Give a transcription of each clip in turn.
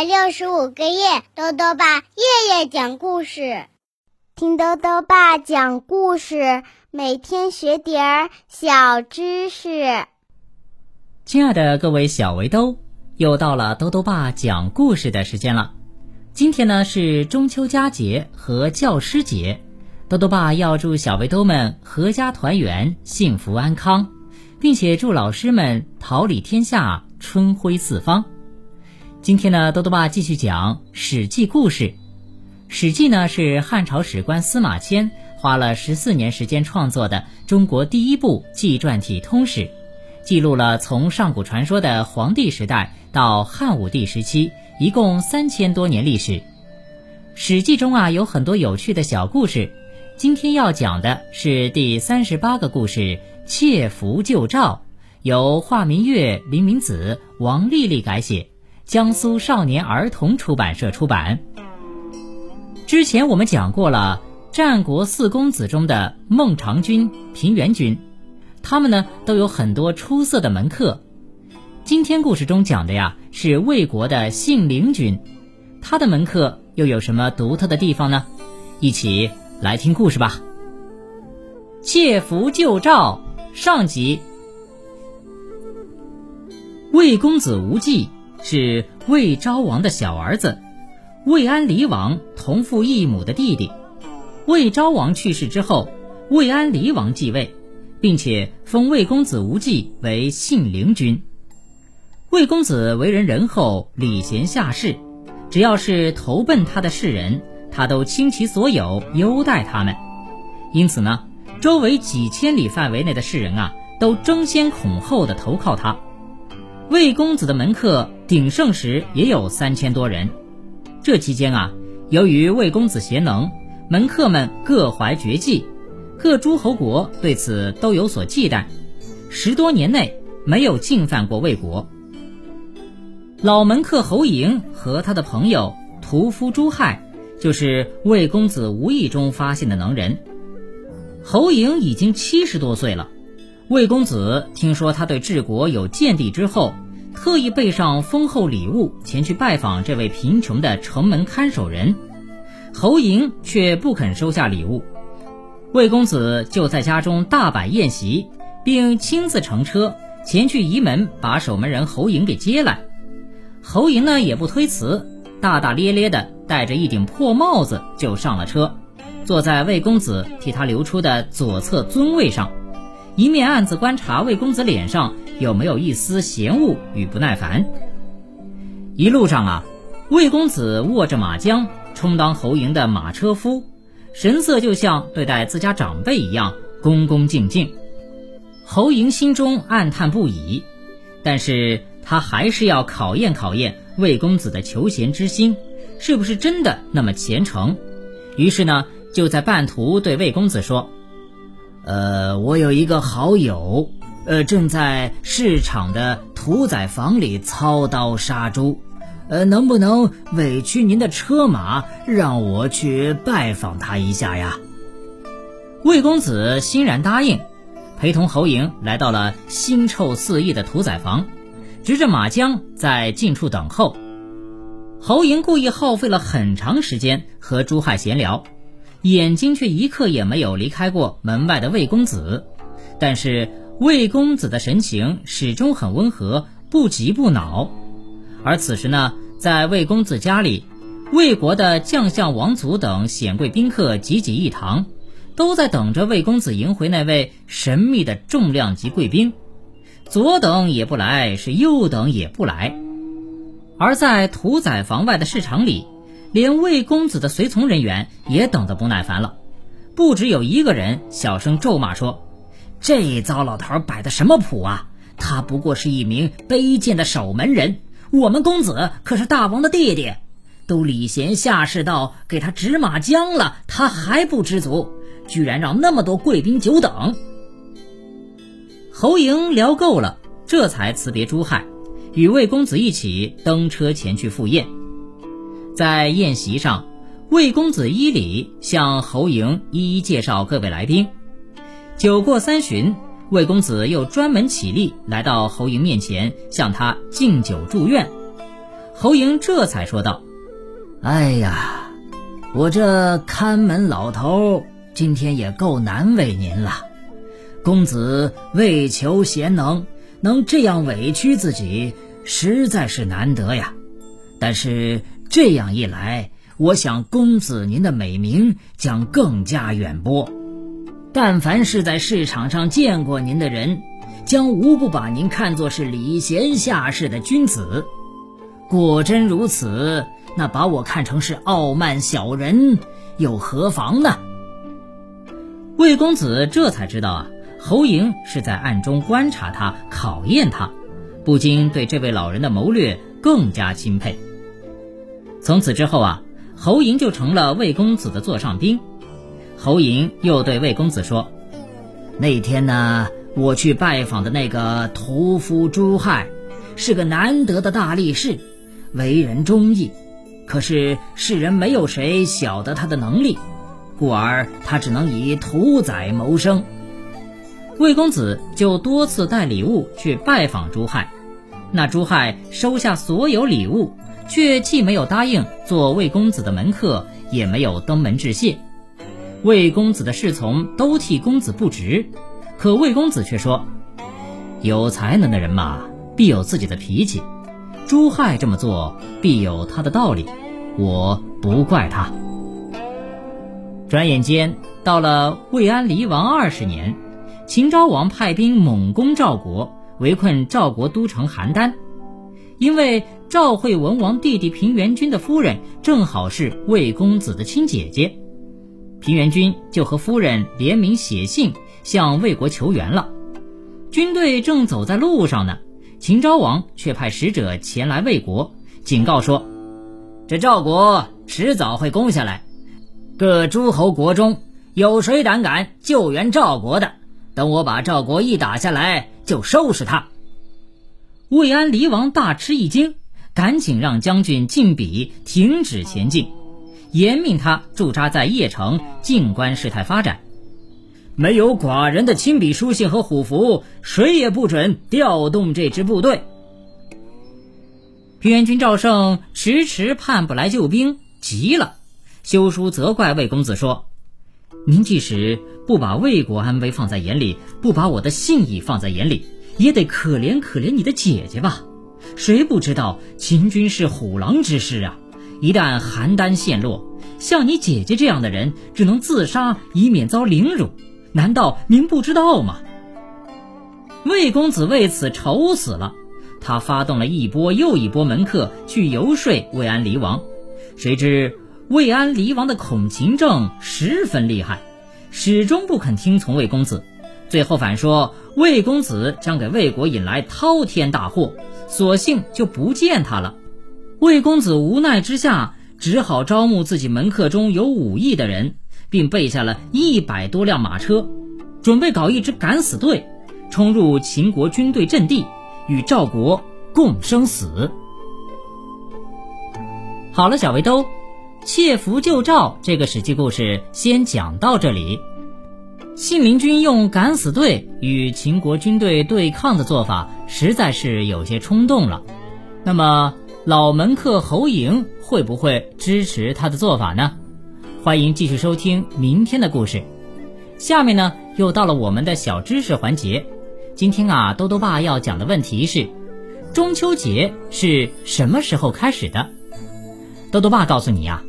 百六十五个夜，豆豆爸夜夜讲故事，听豆豆爸讲故事，每天学点儿小知识。亲爱的各位小围兜，又到了豆豆爸讲故事的时间了。今天呢是中秋佳节和教师节，豆豆爸要祝小围兜们阖家团圆、幸福安康，并且祝老师们桃李天下、春晖四方。今天呢，多多爸继续讲《史记》故事。《史记》呢是汉朝史官司马迁花了十四年时间创作的中国第一部纪传体通史，记录了从上古传说的黄帝时代到汉武帝时期，一共三千多年历史。《史记》中啊有很多有趣的小故事，今天要讲的是第三十八个故事《窃符救赵》，由华明月、林明子、王丽丽改写。江苏少年儿童出版社出版。之前我们讲过了战国四公子中的孟尝君、平原君，他们呢都有很多出色的门客。今天故事中讲的呀是魏国的信陵君，他的门客又有什么独特的地方呢？一起来听故事吧。窃符救赵上集。魏公子无忌。是魏昭王的小儿子，魏安离王同父异母的弟弟。魏昭王去世之后，魏安离王继位，并且封魏公子无忌为信陵君。魏公子为人仁厚，礼贤下士，只要是投奔他的士人，他都倾其所有优待他们。因此呢，周围几千里范围内的士人啊，都争先恐后的投靠他。魏公子的门客鼎盛时也有三千多人，这期间啊，由于魏公子贤能，门客们各怀绝技，各诸侯国对此都有所忌惮，十多年内没有进犯过魏国。老门客侯嬴和他的朋友屠夫朱亥，就是魏公子无意中发现的能人。侯嬴已经七十多岁了。魏公子听说他对治国有见地之后，特意备上丰厚礼物前去拜访这位贫穷的城门看守人。侯嬴却不肯收下礼物，魏公子就在家中大摆宴席，并亲自乘车前去仪门把守门人侯嬴给接来。侯嬴呢也不推辞，大大咧咧的戴着一顶破帽子就上了车，坐在魏公子替他留出的左侧尊位上。一面暗自观察魏公子脸上有没有一丝嫌恶与不耐烦。一路上啊，魏公子握着马缰，充当侯嬴的马车夫，神色就像对待自家长辈一样恭恭敬敬。侯嬴心中暗叹不已，但是他还是要考验考验魏公子的求贤之心，是不是真的那么虔诚。于是呢，就在半途对魏公子说。呃，我有一个好友，呃，正在市场的屠宰房里操刀杀猪，呃，能不能委屈您的车马，让我去拜访他一下呀？魏公子欣然答应，陪同侯嬴来到了腥臭四溢的屠宰房，执着马缰在近处等候。侯嬴故意耗费了很长时间和朱亥闲聊。眼睛却一刻也没有离开过门外的魏公子，但是魏公子的神情始终很温和，不急不恼。而此时呢，在魏公子家里，魏国的将相、王族等显贵宾客济济一堂，都在等着魏公子迎回那位神秘的重量级贵宾。左等也不来，是右等也不来。而在屠宰房外的市场里。连魏公子的随从人员也等得不耐烦了，不只有一个人小声咒骂说：“这糟老头摆的什么谱啊？他不过是一名卑贱的守门人，我们公子可是大王的弟弟，都礼贤下士到给他指马缰了，他还不知足，居然让那么多贵宾久等。”侯莹聊够了，这才辞别朱亥，与魏公子一起登车前去赴宴。在宴席上，魏公子依礼向侯莹一一介绍各位来宾。酒过三巡，魏公子又专门起立来到侯嬴面前，向他敬酒祝愿。侯莹这才说道：“哎呀，我这看门老头今天也够难为您了。公子为求贤能，能这样委屈自己，实在是难得呀。但是这样一来，我想公子您的美名将更加远播。但凡是在市场上见过您的人。”将无不把您看作是礼贤下士的君子，果真如此，那把我看成是傲慢小人又何妨呢？魏公子这才知道啊，侯莹是在暗中观察他，考验他，不禁对这位老人的谋略更加钦佩。从此之后啊，侯莹就成了魏公子的座上宾。侯莹又对魏公子说：“那天呢？”我去拜访的那个屠夫朱亥，是个难得的大力士，为人忠义。可是世人没有谁晓得他的能力，故而他只能以屠宰谋生。魏公子就多次带礼物去拜访朱亥，那朱亥收下所有礼物，却既没有答应做魏公子的门客，也没有登门致谢。魏公子的侍从都替公子不值。可魏公子却说：“有才能的人嘛，必有自己的脾气。朱亥这么做，必有他的道理，我不怪他。”转眼间到了魏安离王二十年，秦昭王派兵猛攻赵国，围困赵国都城邯郸。因为赵惠文王弟弟平原君的夫人正好是魏公子的亲姐姐，平原君就和夫人联名写信。向魏国求援了，军队正走在路上呢，秦昭王却派使者前来魏国，警告说：“这赵国迟早会攻下来，各诸侯国中有谁胆敢救援赵国的，等我把赵国一打下来，就收拾他。”魏安离王大吃一惊，赶紧让将军晋鄙停止前进，严命他驻扎在邺城，静观事态发展。没有寡人的亲笔书信和虎符，谁也不准调动这支部队。平原君赵胜迟迟盼不来救兵，急了，修书责怪魏公子说：“您即使不把魏国安危放在眼里，不把我的信义放在眼里，也得可怜可怜你的姐姐吧？谁不知道秦军是虎狼之师啊？一旦邯郸陷落，像你姐姐这样的人，只能自杀，以免遭凌辱。”难道您不知道吗？魏公子为此愁死了，他发动了一波又一波门客去游说魏安离王，谁知魏安离王的恐秦症十分厉害，始终不肯听从魏公子，最后反说魏公子将给魏国引来滔天大祸，索性就不见他了。魏公子无奈之下，只好招募自己门客中有武艺的人。并备下了一百多辆马车，准备搞一支敢死队，冲入秦国军队阵地，与赵国共生死。好了，小围兜，窃符救赵这个史记故事先讲到这里。信陵君用敢死队与秦国军队对抗的做法，实在是有些冲动了。那么，老门客侯莹会不会支持他的做法呢？欢迎继续收听明天的故事。下面呢，又到了我们的小知识环节。今天啊，兜兜爸要讲的问题是：中秋节是什么时候开始的？兜兜爸告诉你啊，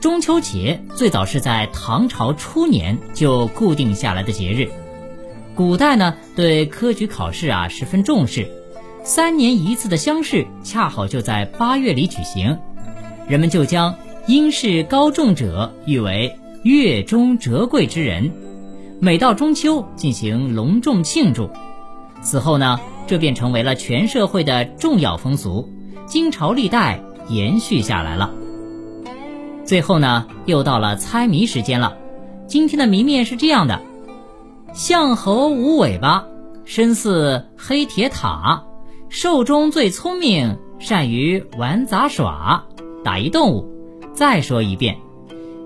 中秋节最早是在唐朝初年就固定下来的节日。古代呢，对科举考试啊十分重视，三年一次的乡试恰好就在八月里举行，人们就将。因事高中者誉为月中折桂之人，每到中秋进行隆重庆祝。此后呢，这便成为了全社会的重要风俗，经朝历代延续下来了。最后呢，又到了猜谜时间了。今天的谜面是这样的：象猴无尾巴，身似黑铁塔，兽中最聪明，善于玩杂耍，打一动物。再说一遍，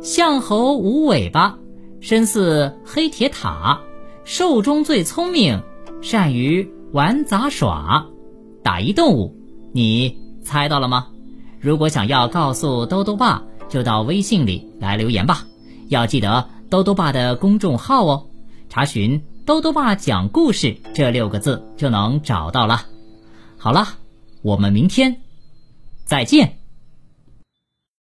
象猴无尾巴，身似黑铁塔，兽中最聪明，善于玩杂耍，打一动物。你猜到了吗？如果想要告诉兜兜爸，就到微信里来留言吧。要记得兜兜爸的公众号哦，查询“兜兜爸讲故事”这六个字就能找到了。好了，我们明天再见。